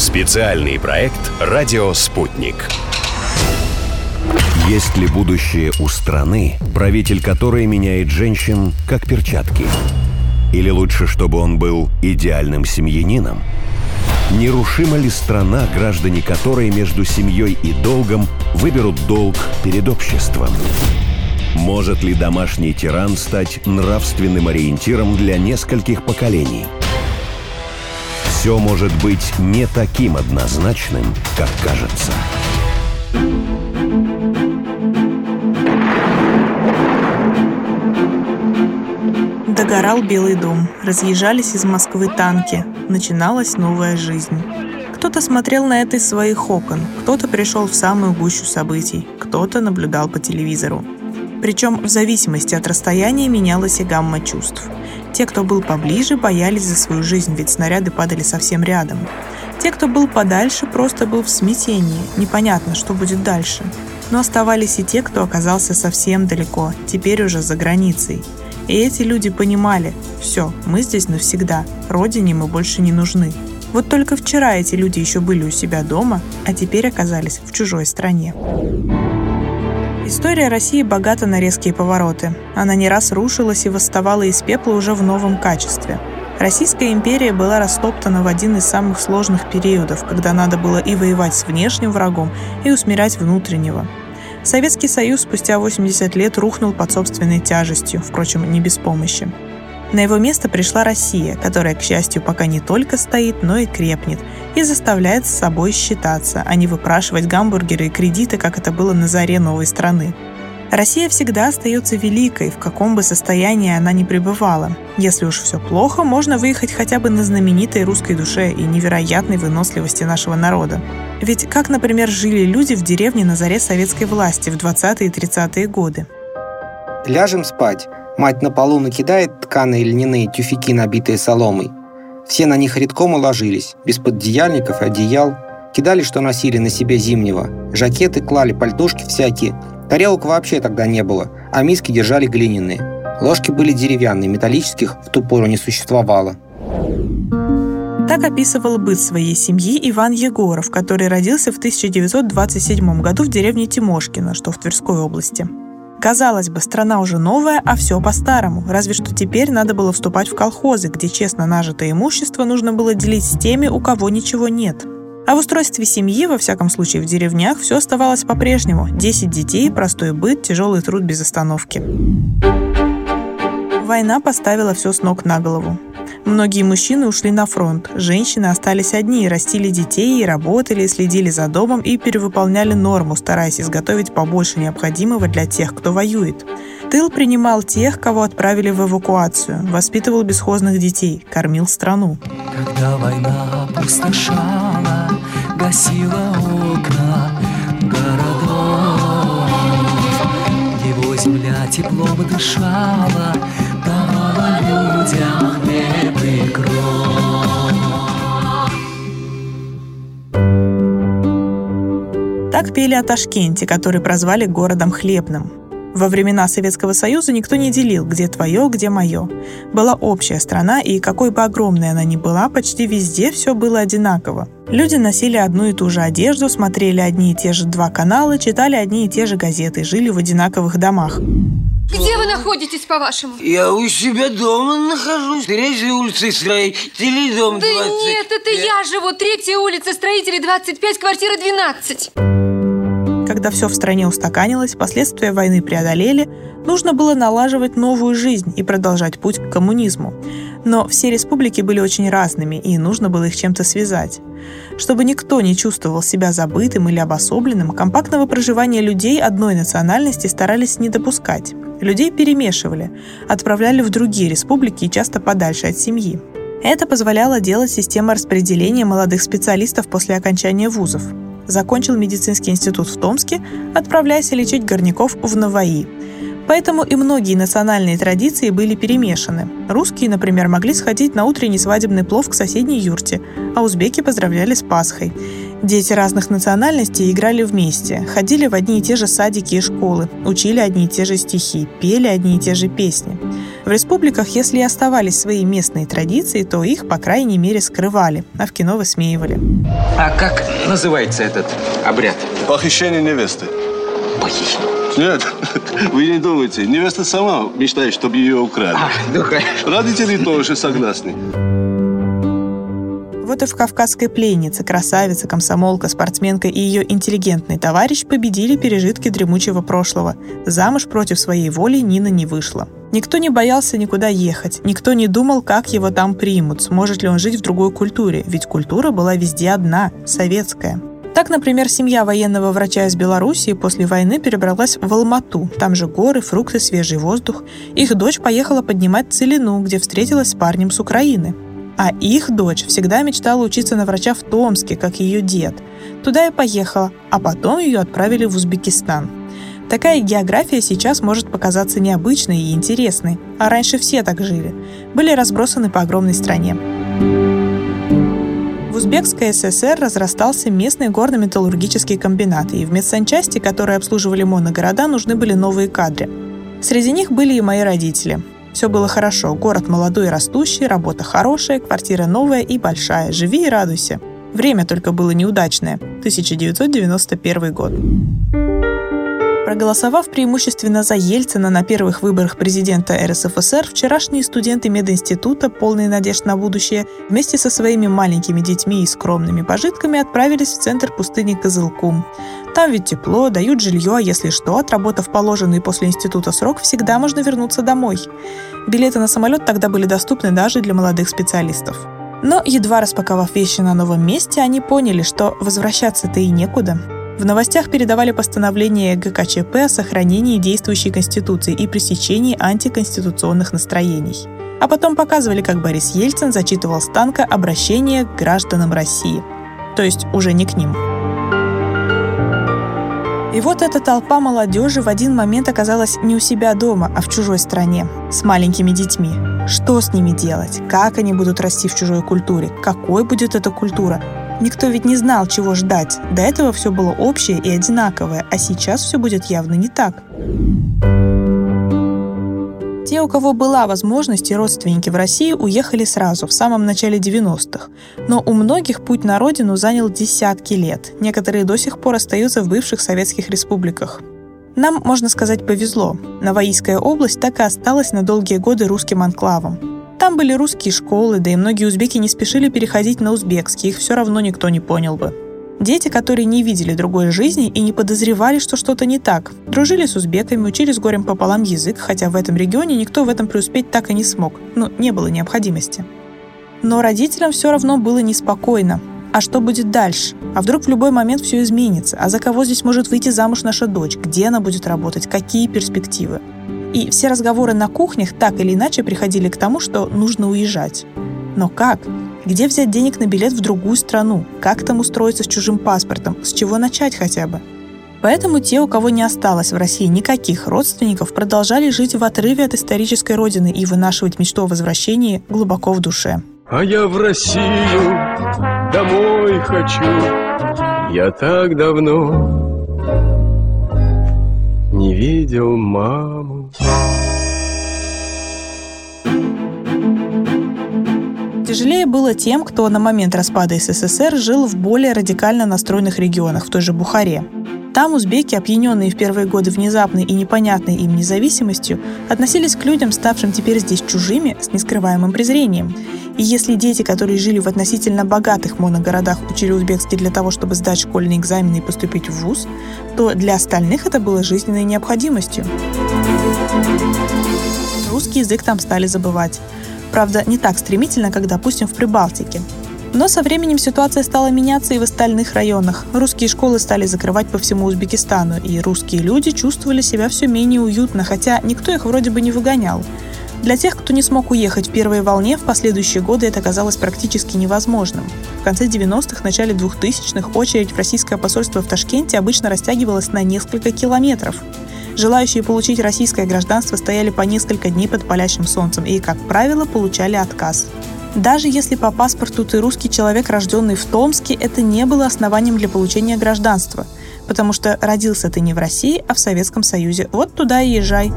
Специальный проект «Радио Спутник». Есть ли будущее у страны, правитель которой меняет женщин как перчатки? Или лучше, чтобы он был идеальным семьянином? Нерушима ли страна, граждане которой между семьей и долгом выберут долг перед обществом? Может ли домашний тиран стать нравственным ориентиром для нескольких поколений? Все может быть не таким однозначным, как кажется. Догорал Белый дом, разъезжались из Москвы танки, начиналась новая жизнь. Кто-то смотрел на это из своих окон, кто-то пришел в самую гущу событий, кто-то наблюдал по телевизору. Причем в зависимости от расстояния менялась и гамма чувств. Те, кто был поближе, боялись за свою жизнь, ведь снаряды падали совсем рядом. Те, кто был подальше, просто был в смятении, непонятно, что будет дальше. Но оставались и те, кто оказался совсем далеко, теперь уже за границей. И эти люди понимали, все, мы здесь навсегда, родине мы больше не нужны. Вот только вчера эти люди еще были у себя дома, а теперь оказались в чужой стране. История России богата на резкие повороты. Она не раз рушилась и восставала из пепла уже в новом качестве. Российская империя была растоптана в один из самых сложных периодов, когда надо было и воевать с внешним врагом, и усмирять внутреннего. Советский Союз спустя 80 лет рухнул под собственной тяжестью, впрочем, не без помощи. На его место пришла Россия, которая, к счастью, пока не только стоит, но и крепнет, и заставляет с собой считаться, а не выпрашивать гамбургеры и кредиты, как это было на заре новой страны. Россия всегда остается великой, в каком бы состоянии она ни пребывала. Если уж все плохо, можно выехать хотя бы на знаменитой русской душе и невероятной выносливости нашего народа. Ведь как, например, жили люди в деревне на заре советской власти в 20-е и 30-е годы? Ляжем спать. Мать на полу накидает тканые льняные тюфяки, набитые соломой. Все на них редком уложились, без поддеяльников и одеял. Кидали, что носили на себе зимнего. Жакеты клали, пальтушки всякие. Тарелок вообще тогда не было, а миски держали глиняные. Ложки были деревянные, металлических в ту пору не существовало. Так описывал быт своей семьи Иван Егоров, который родился в 1927 году в деревне Тимошкино, что в Тверской области. Казалось бы, страна уже новая, а все по-старому. Разве что теперь надо было вступать в колхозы, где честно нажитое имущество нужно было делить с теми, у кого ничего нет. А в устройстве семьи, во всяком случае в деревнях, все оставалось по-прежнему. Десять детей, простой быт, тяжелый труд без остановки. Война поставила все с ног на голову. Многие мужчины ушли на фронт, женщины остались одни, растили детей, работали, следили за домом и перевыполняли норму, стараясь изготовить побольше необходимого для тех, кто воюет. Тыл принимал тех, кого отправили в эвакуацию, воспитывал бесхозных детей, кормил страну. Когда война опустошала, гасила окна городов, Его земля теплом дышала, Так пели о Ташкенте, который прозвали городом хлебным. Во времена Советского Союза никто не делил, где твое, где мое. Была общая страна, и какой бы огромной она ни была, почти везде все было одинаково. Люди носили одну и ту же одежду, смотрели одни и те же два канала, читали одни и те же газеты, жили в одинаковых домах. Где вы находитесь, по-вашему? Я у себя дома нахожусь. Третья улица строителей, дом да 20. нет, это я... я живу. Третья улица строителей, 25, квартира 12. Когда все в стране устаканилось, последствия войны преодолели, нужно было налаживать новую жизнь и продолжать путь к коммунизму. Но все республики были очень разными, и нужно было их чем-то связать. Чтобы никто не чувствовал себя забытым или обособленным, компактного проживания людей одной национальности старались не допускать. Людей перемешивали, отправляли в другие республики и часто подальше от семьи. Это позволяло делать система распределения молодых специалистов после окончания вузов. Закончил медицинский институт в Томске, отправляясь лечить горняков в Наваи. Поэтому и многие национальные традиции были перемешаны. Русские, например, могли сходить на утренний свадебный плов к соседней юрте, а узбеки поздравляли с Пасхой. Дети разных национальностей играли вместе, ходили в одни и те же садики и школы, учили одни и те же стихи, пели одни и те же песни. В республиках, если и оставались свои местные традиции, то их, по крайней мере, скрывали, а в кино высмеивали. А как называется этот обряд? Похищение невесты. Похищение. Нет, вы не думайте. Невеста сама мечтает, чтобы ее украли. А, ну. Родители тоже согласны. Вот и в «Кавказской пленнице» красавица, комсомолка, спортсменка и ее интеллигентный товарищ победили пережитки дремучего прошлого. Замуж против своей воли Нина не вышла. Никто не боялся никуда ехать, никто не думал, как его там примут, сможет ли он жить в другой культуре, ведь культура была везде одна – советская. Так, например, семья военного врача из Белоруссии после войны перебралась в Алмату. Там же горы, фрукты, свежий воздух. Их дочь поехала поднимать целину, где встретилась с парнем с Украины. А их дочь всегда мечтала учиться на врача в Томске, как ее дед. Туда и поехала, а потом ее отправили в Узбекистан. Такая география сейчас может показаться необычной и интересной, а раньше все так жили. Были разбросаны по огромной стране. В Узбекской ССР разрастался местный горно-металлургический комбинат, и в медсанчасти, которые обслуживали моногорода, нужны были новые кадры. Среди них были и мои родители. Все было хорошо. Город молодой и растущий, работа хорошая, квартира новая и большая. Живи и радуйся. Время только было неудачное. 1991 год. Проголосовав преимущественно за Ельцина на первых выборах президента РСФСР, вчерашние студенты мединститута, полные надежд на будущее, вместе со своими маленькими детьми и скромными пожитками отправились в центр пустыни Кызылкум. Там ведь тепло, дают жилье, а если что, отработав положенный после института срок, всегда можно вернуться домой. Билеты на самолет тогда были доступны даже для молодых специалистов. Но, едва распаковав вещи на новом месте, они поняли, что возвращаться-то и некуда. В новостях передавали постановление ГКЧП о сохранении действующей Конституции и пресечении антиконституционных настроений. А потом показывали, как Борис Ельцин зачитывал с танка обращение к гражданам России. То есть уже не к ним. И вот эта толпа молодежи в один момент оказалась не у себя дома, а в чужой стране, с маленькими детьми. Что с ними делать? Как они будут расти в чужой культуре? Какой будет эта культура? Никто ведь не знал, чего ждать. До этого все было общее и одинаковое, а сейчас все будет явно не так. Те, у кого была возможность и родственники в России, уехали сразу, в самом начале 90-х. Но у многих путь на родину занял десятки лет. Некоторые до сих пор остаются в бывших советских республиках. Нам, можно сказать, повезло. Новоийская область так и осталась на долгие годы русским анклавом. Там были русские школы, да и многие узбеки не спешили переходить на узбекский, их все равно никто не понял бы. Дети, которые не видели другой жизни и не подозревали, что что-то не так, дружили с узбеками, учили с горем пополам язык, хотя в этом регионе никто в этом преуспеть так и не смог, ну, не было необходимости. Но родителям все равно было неспокойно. А что будет дальше? А вдруг в любой момент все изменится? А за кого здесь может выйти замуж наша дочь? Где она будет работать? Какие перспективы? И все разговоры на кухнях так или иначе приходили к тому, что нужно уезжать. Но как? Где взять денег на билет в другую страну? Как там устроиться с чужим паспортом? С чего начать хотя бы? Поэтому те, у кого не осталось в России никаких родственников, продолжали жить в отрыве от исторической родины и вынашивать мечту о возвращении глубоко в душе. А я в Россию домой хочу, я так давно не видел маму. Тяжелее было тем, кто на момент распада СССР жил в более радикально настроенных регионах, в той же Бухаре. Там узбеки, опьяненные в первые годы внезапной и непонятной им независимостью, относились к людям, ставшим теперь здесь чужими, с нескрываемым презрением. И если дети, которые жили в относительно богатых моногородах, учили узбекский для того, чтобы сдать школьные экзамены и поступить в ВУЗ, то для остальных это было жизненной необходимостью. Русский язык там стали забывать. Правда, не так стремительно, как, допустим, в Прибалтике. Но со временем ситуация стала меняться и в остальных районах. Русские школы стали закрывать по всему Узбекистану, и русские люди чувствовали себя все менее уютно, хотя никто их вроде бы не выгонял. Для тех, кто не смог уехать в первой волне, в последующие годы это казалось практически невозможным. В конце 90-х, начале 2000-х очередь в российское посольство в Ташкенте обычно растягивалась на несколько километров. Желающие получить российское гражданство стояли по несколько дней под палящим солнцем и, как правило, получали отказ. Даже если по паспорту ты русский человек, рожденный в Томске, это не было основанием для получения гражданства, потому что родился ты не в России, а в Советском Союзе. Вот туда и езжай.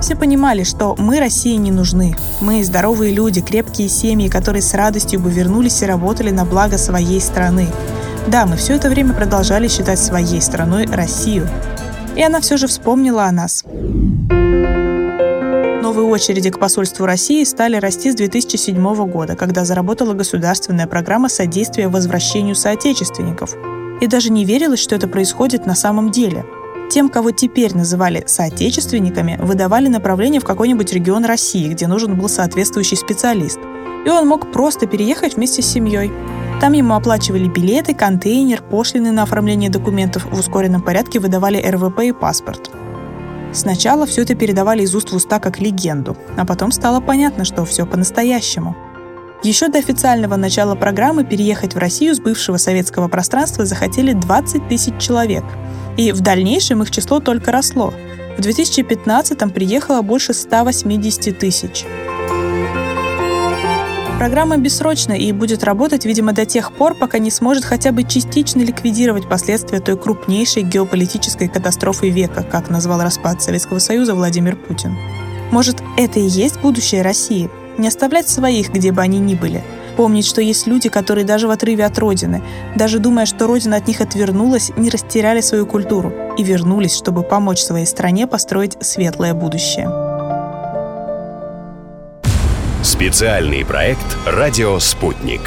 Все понимали, что мы России не нужны. Мы здоровые люди, крепкие семьи, которые с радостью бы вернулись и работали на благо своей страны. Да, мы все это время продолжали считать своей страной Россию. И она все же вспомнила о нас. Новые очереди к посольству России стали расти с 2007 года, когда заработала государственная программа содействия возвращению соотечественников. И даже не верилось, что это происходит на самом деле – тем, кого теперь называли соотечественниками, выдавали направление в какой-нибудь регион России, где нужен был соответствующий специалист. И он мог просто переехать вместе с семьей. Там ему оплачивали билеты, контейнер, пошлины на оформление документов, в ускоренном порядке выдавали РВП и паспорт. Сначала все это передавали из уст в уста как легенду, а потом стало понятно, что все по-настоящему. Еще до официального начала программы переехать в Россию с бывшего советского пространства захотели 20 тысяч человек – и в дальнейшем их число только росло. В 2015-м приехало больше 180 тысяч. Программа бессрочна и будет работать, видимо, до тех пор, пока не сможет хотя бы частично ликвидировать последствия той крупнейшей геополитической катастрофы века, как назвал распад Советского Союза Владимир Путин. Может, это и есть будущее России? Не оставлять своих, где бы они ни были – Помнить, что есть люди, которые даже в отрыве от Родины, даже думая, что Родина от них отвернулась, не растеряли свою культуру и вернулись, чтобы помочь своей стране построить светлое будущее. Специальный проект «Радио Спутник».